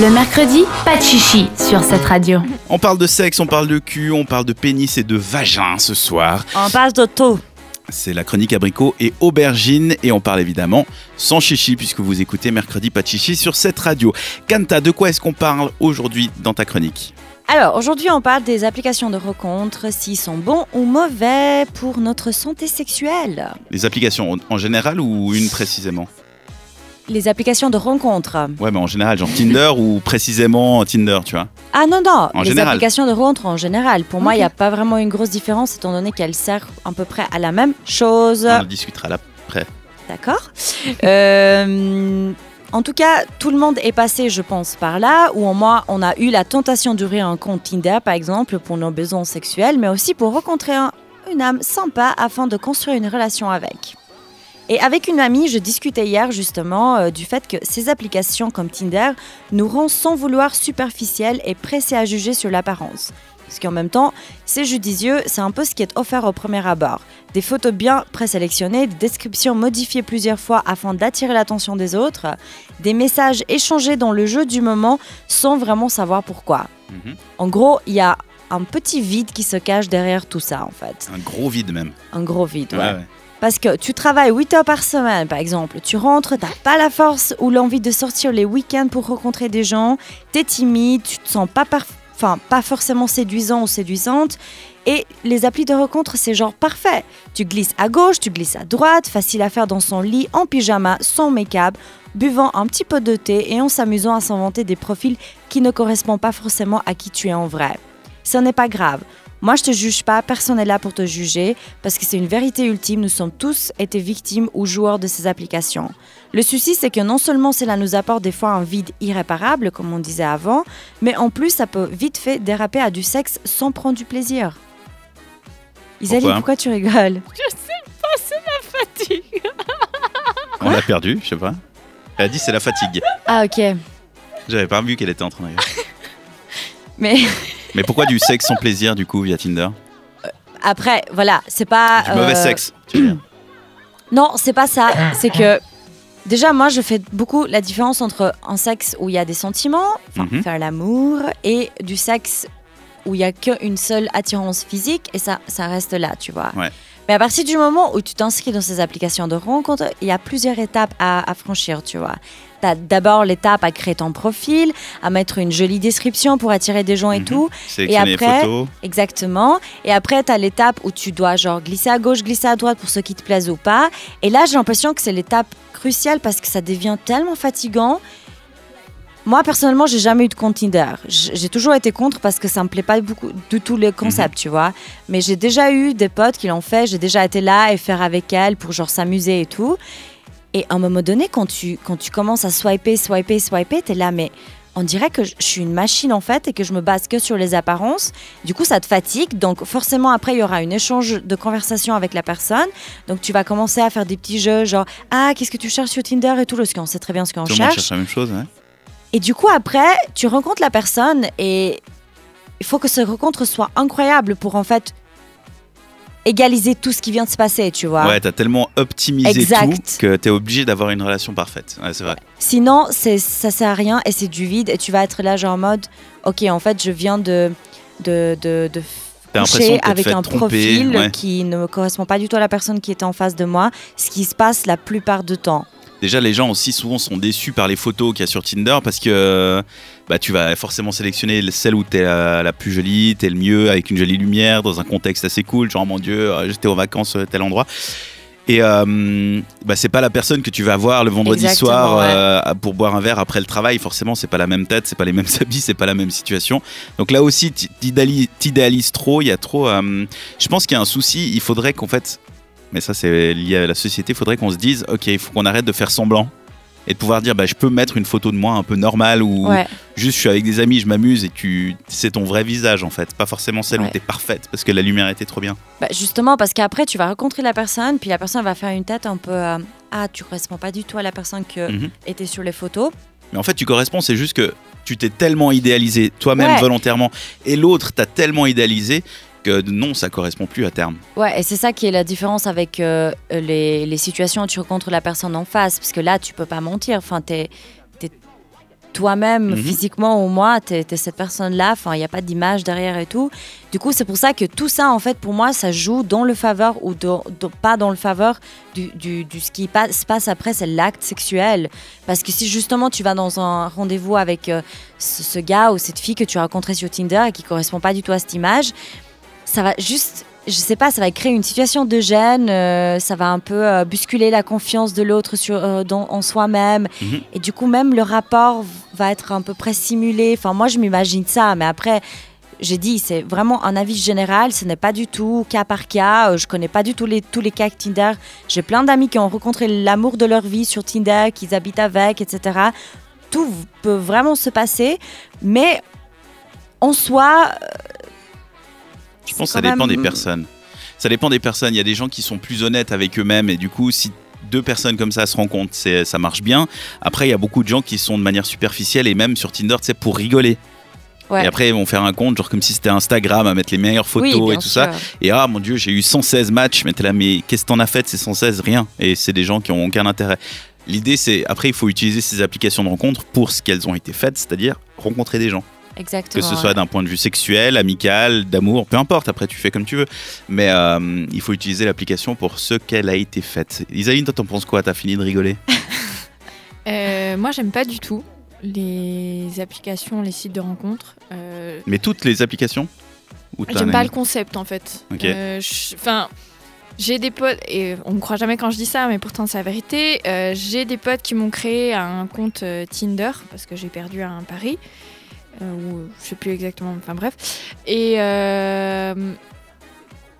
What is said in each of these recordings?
Le mercredi, pas de chichi sur cette radio. On parle de sexe, on parle de cul, on parle de pénis et de vagin ce soir. On parle d'auto. C'est la chronique abricot et aubergine et on parle évidemment sans chichi puisque vous écoutez mercredi pas de chichi sur cette radio. Kanta, de quoi est-ce qu'on parle aujourd'hui dans ta chronique? Alors, aujourd'hui, on parle des applications de rencontres, s'ils sont bons ou mauvais pour notre santé sexuelle. Les applications en général ou une précisément? Les applications de rencontres. Ouais, mais en général, genre Tinder ou précisément Tinder, tu vois. Ah non, non, En les général. applications de rencontres en général. Pour moi, il n'y a pas vraiment une grosse différence étant donné qu'elles servent à peu près à la même chose. On en discutera là après. D'accord. Euh, en tout cas, tout le monde est passé, je pense, par là, où au moins on a eu la tentation d'ouvrir un compte Tinder, par exemple, pour nos besoins sexuels, mais aussi pour rencontrer un- une âme sympa afin de construire une relation avec. Et avec une amie, je discutais hier justement euh, du fait que ces applications comme Tinder nous rendent sans vouloir superficiels et pressés à juger sur l'apparence. Parce qu'en même temps, c'est judicieux, c'est un peu ce qui est offert au premier abord. Des photos bien présélectionnées, des descriptions modifiées plusieurs fois afin d'attirer l'attention des autres, des messages échangés dans le jeu du moment sans vraiment savoir pourquoi. Mhm. En gros, il y a un petit vide qui se cache derrière tout ça en fait. Un gros vide même. Un gros vide, ouais. Ouais, ouais. Parce que tu travailles 8 heures par semaine, par exemple. Tu rentres, t'as pas la force ou l'envie de sortir les week-ends pour rencontrer des gens. T'es timide, tu te sens pas, enfin, pas forcément séduisant ou séduisante. Et les applis de rencontre, c'est genre parfait. Tu glisses à gauche, tu glisses à droite, facile à faire dans son lit, en pyjama, sans make-up, buvant un petit peu de thé et en s'amusant à s'inventer des profils qui ne correspondent pas forcément à qui tu es en vrai. Ce n'est pas grave. Moi, je te juge pas, personne n'est là pour te juger, parce que c'est une vérité ultime, nous sommes tous été victimes ou joueurs de ces applications. Le souci, c'est que non seulement cela nous apporte des fois un vide irréparable, comme on disait avant, mais en plus, ça peut vite fait déraper à du sexe sans prendre du plaisir. Isalie, Pourquoi pourquoi tu rigoles? Fatigue. On l'a perdu, je sais pas. Elle a dit c'est la fatigue. Ah, ok. J'avais pas vu qu'elle était en train de Mais Mais pourquoi du sexe sans plaisir du coup via Tinder? Après, voilà, c'est pas. Du mauvais euh, sexe, tu veux dire. Non, c'est pas ça. C'est que déjà, moi, je fais beaucoup la différence entre un sexe où il y a des sentiments, Mhm. faire l'amour, et du sexe où il y a qu'une seule attirance physique, et ça, ça reste là, tu vois. Ouais. Mais à partir du moment où tu t'inscris dans ces applications de rencontre, il y a plusieurs étapes à, à franchir, tu vois. Tu as d'abord l'étape à créer ton profil, à mettre une jolie description pour attirer des gens et Mhm. tout. Sélectionner après- les. Exactement. Et après, tu as l'étape où tu dois genre glisser à gauche, glisser à droite pour ceux qui te plaisent ou pas. Et là, j'ai l'impression que c'est l'étape cruciale parce que ça devient tellement fatigant. Moi, personnellement, j'ai jamais eu de compte Tinder. J'ai toujours été contre parce que ça me plaît pas beaucoup du tout le concept, tu vois. Mais j'ai déjà eu des potes qui l'ont fait. J'ai déjà été là et faire avec elles pour genre s'amuser et tout. Et à un moment donné, quand tu, quand tu commences à swiper, swiper, swiper, t'es là, mais on dirait que je suis une machine en fait et que je me base que sur les apparences. Du coup, ça te fatigue. Donc, forcément, après, il y aura un échange de conversation avec la personne. Donc, tu vas commencer à faire des petits jeux genre Ah, qu'est-ce que tu cherches sur Tinder et tout, parce qu'on sait très bien ce qu'on cherche. cherche la même chose. Et du coup, après, tu rencontres la personne et il faut que ce rencontre soit incroyable pour en fait égaliser tout ce qui vient de se passer, tu vois. Ouais, t'as tellement optimisé Exact. tout que t'es obligé d'avoir une relation parfaite. Ouais, c'est vrai. Sinon, c'est, ça sert à rien et c'est du vide et tu vas être là genre en mode, ok, en fait, je viens de de de, coucher avec un tromper, profil ouais. qui ne correspond pas du tout à la personne qui était en face de moi, ce qui se passe la plupart du temps. Déjà, les gens aussi souvent sont déçus par les photos qu'il y a sur Tinder parce que bah, tu vas forcément sélectionner celle où t'es la, la plus jolie, t'es le mieux, avec une jolie lumière, dans un contexte assez cool, genre mon Dieu, euh, j'étais en vacances à tel endroit. Et euh, bah, c'est pas la personne que tu vas voir le vendredi Exactement, soir ouais. euh, pour boire un verre après le travail. Forcément, c'est pas la même tête, c'est pas les mêmes habits, c'est pas la même situation. Donc là aussi, t'idéalises trop. Il y a trop. euh, je pense qu'il y a un souci. Il faudrait qu'en fait, mais ça c'est lié à la société. Il faudrait qu'on se dise, ok, il faut qu'on arrête de faire semblant et de pouvoir dire, bah, je peux mettre une photo de moi un peu normale ou Ouais. juste je suis avec des amis, je m'amuse et tu, c'est ton vrai visage en fait, pas forcément celle où t'es parfaite parce que la lumière était trop bien. Bah, justement, parce qu'après, tu vas rencontrer la personne, puis la personne va faire une tête un peu euh, Ah, tu corresponds pas du tout à la personne qui Mhm. était sur les photos. Mais en fait, tu corresponds, c'est juste que tu t'es tellement idéalisé toi-même Ouais. volontairement et l'autre t'a tellement idéalisé non, ça correspond plus à terme. Ouais, et c'est ça qui est la différence avec euh, les, les situations où tu rencontres la personne en face, parce que là, tu peux pas mentir. Enfin, t'es es toi-même Mhm. physiquement au moins, tu es, cette personne-là, enfin, il n'y a pas d'image derrière et tout. Du coup, c'est pour ça que tout ça, en fait, pour moi, ça joue dans le faveur ou dans- dans- pas dans le faveur du, du- du- ce qui se passe après, c'est l'acte sexuel. Parce que si justement tu vas dans un rendez-vous avec euh, ce, ce gars ou cette fille que tu as rencontré sur Tinder et qui correspond pas du tout à cette image, ça va juste, je sais pas, ça va créer une situation de gêne, euh, ça va un peu euh, bousculer la confiance de l'autre sur euh, dans- en soi-même. Mhm. Et du coup, même le rapport va être un peu près simulé. Enfin, moi, je m'imagine ça, mais après. J'ai dit, c'est vraiment un avis général, ce n'est pas du tout cas par cas. Euh, Je connais pas du tout les, tous les cas avec Tinder. J'ai plein d'amis qui ont rencontré l'amour de leur vie sur Tinder, qu'ils habitent avec, etc. Tout peut vraiment se passer, mais en soi, Je pense que C'est ça dépend même- des personnes. Ça dépend des personnes. Il y a des gens qui sont plus honnêtes avec eux-mêmes et du coup, si deux personnes comme ça se rencontrent, c'est- ça marche bien. Après, il y a beaucoup de gens qui sont de manière superficielle et même sur Tinder, tu sais, pour rigoler. Ouais. Et après, ils vont faire un compte, genre comme si c'était Instagram, à mettre les meilleures photos oui, et tout ça. Et ah mon dieu, j'ai eu 116 matchs, mais t'es là, mais qu'est-ce que t'en as fait ces 116 Rien. Et c'est des gens qui ont aucun intérêt. L'idée, c'est après, il faut utiliser ces applications de rencontre pour ce qu'elles ont été faites, c'est-à-dire rencontrer des gens. Que ce soit d'un point de vue sexuel, amical, d'amour, peu importe, après tu fais comme tu veux. Mais euh, il faut utiliser l'application pour ce qu'elle a été faite. Isaïe, toi t'en penses quoi? T'as fini de rigoler? Euh, moi, j'aime pas du tout les applications, les sites de rencontres. Euh, Mais toutes les applications? J'aime pas le concept en fait. Ok. Je- Enfin, j'ai des potes, et on me croit jamais quand je dis ça, mais pourtant c'est la vérité. euh, j'ai des potes qui m'ont créé un compte Tinder parce que j'ai perdu un pari. Euh, ou je sais plus exactement, enfin bref. Et euh,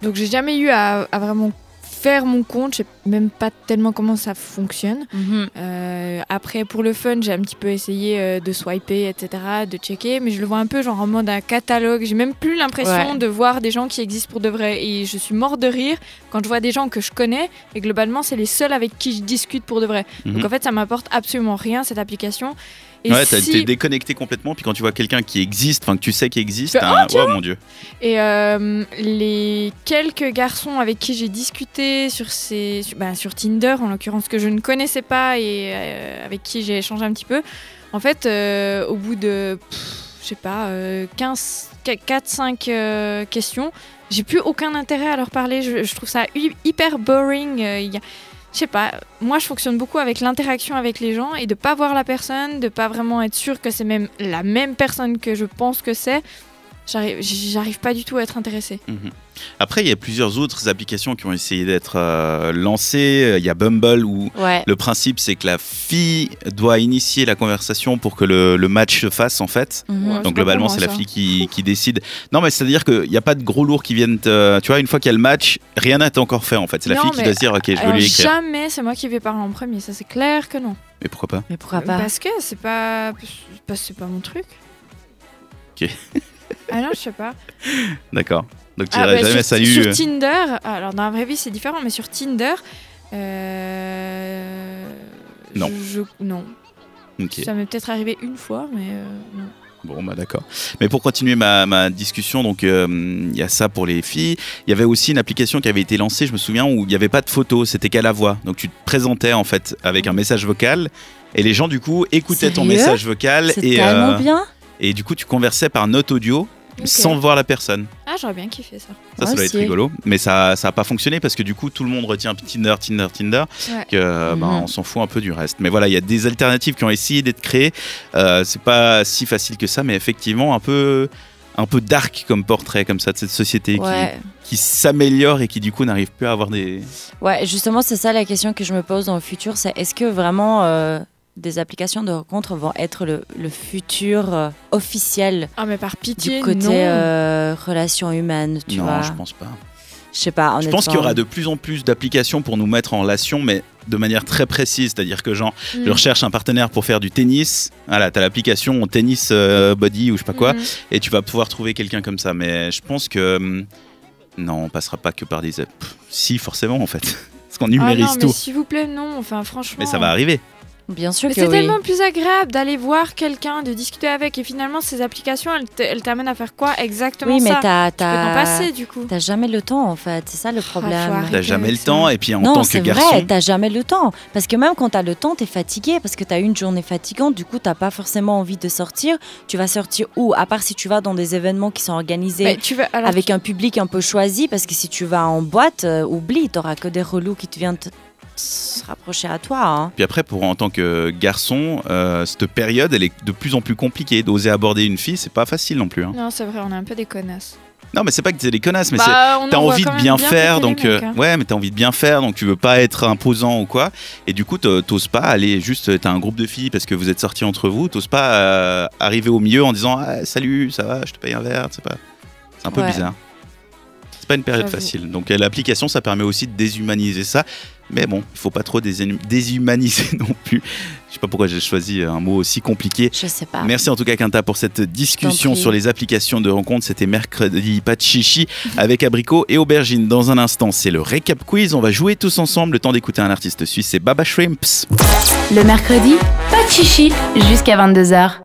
donc j'ai jamais eu à, à vraiment faire mon compte, je sais même pas tellement comment ça fonctionne. Mhm. Euh, après, pour le fun, j'ai un petit peu essayé euh, de swiper, etc., de checker, mais je le vois un peu genre en mode un catalogue. J'ai même plus l'impression Ouais. de voir des gens qui existent pour de vrai. Et je suis mort de rire quand je vois des gens que je connais, et globalement, c'est les seuls avec qui je discute pour de vrai. Mhm. Donc en fait, ça m'apporte absolument rien, cette application. Et Ouais, si- t'es déconnecté complètement, puis quand tu vois quelqu'un qui existe, enfin que tu sais qu'il existe, t'as un- oh mon dieu. Et euh, les quelques garçons avec qui j'ai discuté sur, ces, bah, sur Tinder, en l'occurrence, que je ne connaissais pas et euh, avec qui j'ai échangé un petit peu, en fait, euh, au bout de, je sais pas, euh, 15, 4-5 euh, questions, j'ai plus aucun intérêt à leur parler. Je, trouve ça hy- hyper boring. je sais pas, moi je fonctionne beaucoup avec l'interaction avec les gens et de pas voir la personne, de pas vraiment être sûr que c'est même la même personne que je pense que c'est. J'arrive, j'arrive pas du tout à être intéressée. Mhm. Après, il y a plusieurs autres applications qui ont essayé d'être euh, lancées. Il y a Bumble où Ouais. le principe c'est que la fille doit initier la conversation pour que le, le match se fasse en fait. Mhm. Ouais. Donc globalement, c'est la fille qui, qui décide. Non, mais c'est-à-dire qu'il n'y a pas de gros lourds qui viennent. te- Tu vois, une fois qu'il y a le match, rien n'a été encore fait en fait. C'est la fille qui doit se dire, ok, je vais Alors, lui écrire. jamais c'est moi qui vais parler en premier, ça c'est clair que non. Mais pourquoi pas? Mais pourquoi pas? Parce que c'est pas, parce que c'est pas mon truc. Ok. ah non, je sais pas. D'accord. Donc tu Ah, dirais bah, jamais sur, salut. sur euh, Tinder, alors dans la vraie vie c'est différent, mais sur Tinder, euh, Non. je- je- non. Ça m'est peut-être arrivé une fois, mais euh, non. Bon, bah d'accord. Mais pour continuer ma, ma discussion, donc euh, il y a ça pour les filles. Il y avait aussi une application qui avait été lancée, je me souviens, où il n'y avait pas de photo, c'était qu'à la voix. Donc tu te présentais en fait avec un message vocal. Et les gens du coup écoutaient ton message vocal C'est et, tellement euh, bien. Et du coup tu conversais par note audio sans voir la personne. Ah, j'aurais bien kiffé ça. Ça, ça doit être rigolo. Mais ça n'a pas fonctionné parce que du coup, tout le monde retient Tinder, Tinder, Tinder. Ouais. Que, Mhm. on s'en fout un peu du reste. Mais voilà, il y a des alternatives qui ont essayé d'être créées. Euh, c'est pas si facile que ça, mais effectivement, un peu, un peu dark comme portrait, comme ça, de cette société qui- qui, s'améliore et qui, du coup, n'arrive plus à avoir des. ouais, justement, c'est ça la question que je me pose dans le futur c'est est-ce que vraiment euh, des applications de rencontres vont être le, le futur euh, officiel Ah, mais par pitié, du côté non. euh, relations humaines, tu non, vois je pense pas. Je sais pas, Je pense qu'il y aura de plus en plus d'applications pour nous mettre en relation, mais de manière très précise. C'est-à-dire que, genre, Mm. je recherche un partenaire pour faire du tennis. Voilà, t'as l'application tennis euh, body ou je sais pas quoi. Mhm. et tu vas pouvoir trouver quelqu'un comme ça. Mais je pense que hum, non, on passera pas que par des apps. Si, forcément, en fait. Parce qu'on Ah numérise non, mais tout. s'il vous plaît, non. Enfin, franchement. Mais ça va arriver. Bien sûr c'est oui. tellement plus agréable d'aller voir quelqu'un, de discuter avec. Et finalement, ces applications, elles t'amènent à faire quoi exactement Oui, mais ça t'as passer du coup. t'as jamais le temps en fait. C'est ça le faut problème. arrêter. T'as jamais le ça. temps, et puis en non, tant que c'est garçon. vrai, t'as jamais le temps. Parce que même quand t'as le temps, t'es fatigué parce que t'as eu une journée fatigante. Du coup, t'as pas forcément envie de sortir. Tu vas sortir où? À part si tu vas dans des événements qui sont organisés Mais tu veux, alors, avec un public un peu choisi. Parce que si tu vas en boîte, euh, oublie, t'auras que des relous qui te viennent se rapprocher à toi. hein. Puis après, pour en tant que garçon, euh, cette période, elle est de plus en plus compliquée. D'oser aborder une fille, c'est pas facile non plus. hein. Non, c'est vrai, on est un peu des connasses. Non, mais c'est pas que t'es des connasses, mais c'est Bah, on T'as en voit envie quand de même bien faire, les donc mecs, euh, hein. ouais, mais t'as envie de bien faire, donc tu veux pas être imposant ou quoi. Et du coup, t'o- t'oses pas aller juste, t'as un groupe de filles parce que vous êtes sortis entre vous, t'oses pas euh, arriver au milieu en disant ah, salut, ça va, je te paye un verre, c'est pas, c'est un peu Ouais. bizarre. C'est pas une période J'avoue. facile. Donc euh, l'application, ça permet aussi de déshumaniser ça. Mais bon, il faut pas trop déshum- déshumaniser non plus. Je sais pas pourquoi j'ai choisi un mot aussi compliqué. Je sais pas. Merci en tout cas Quinta pour cette discussion sur les applications de rencontres. C'était mercredi pas de chichi avec abricot et aubergine. Dans un instant, c'est le récap quiz. On va jouer tous ensemble. Le temps d'écouter un artiste suisse, c'est Baba Shrimps. Le mercredi, pas de chichi jusqu'à 22h.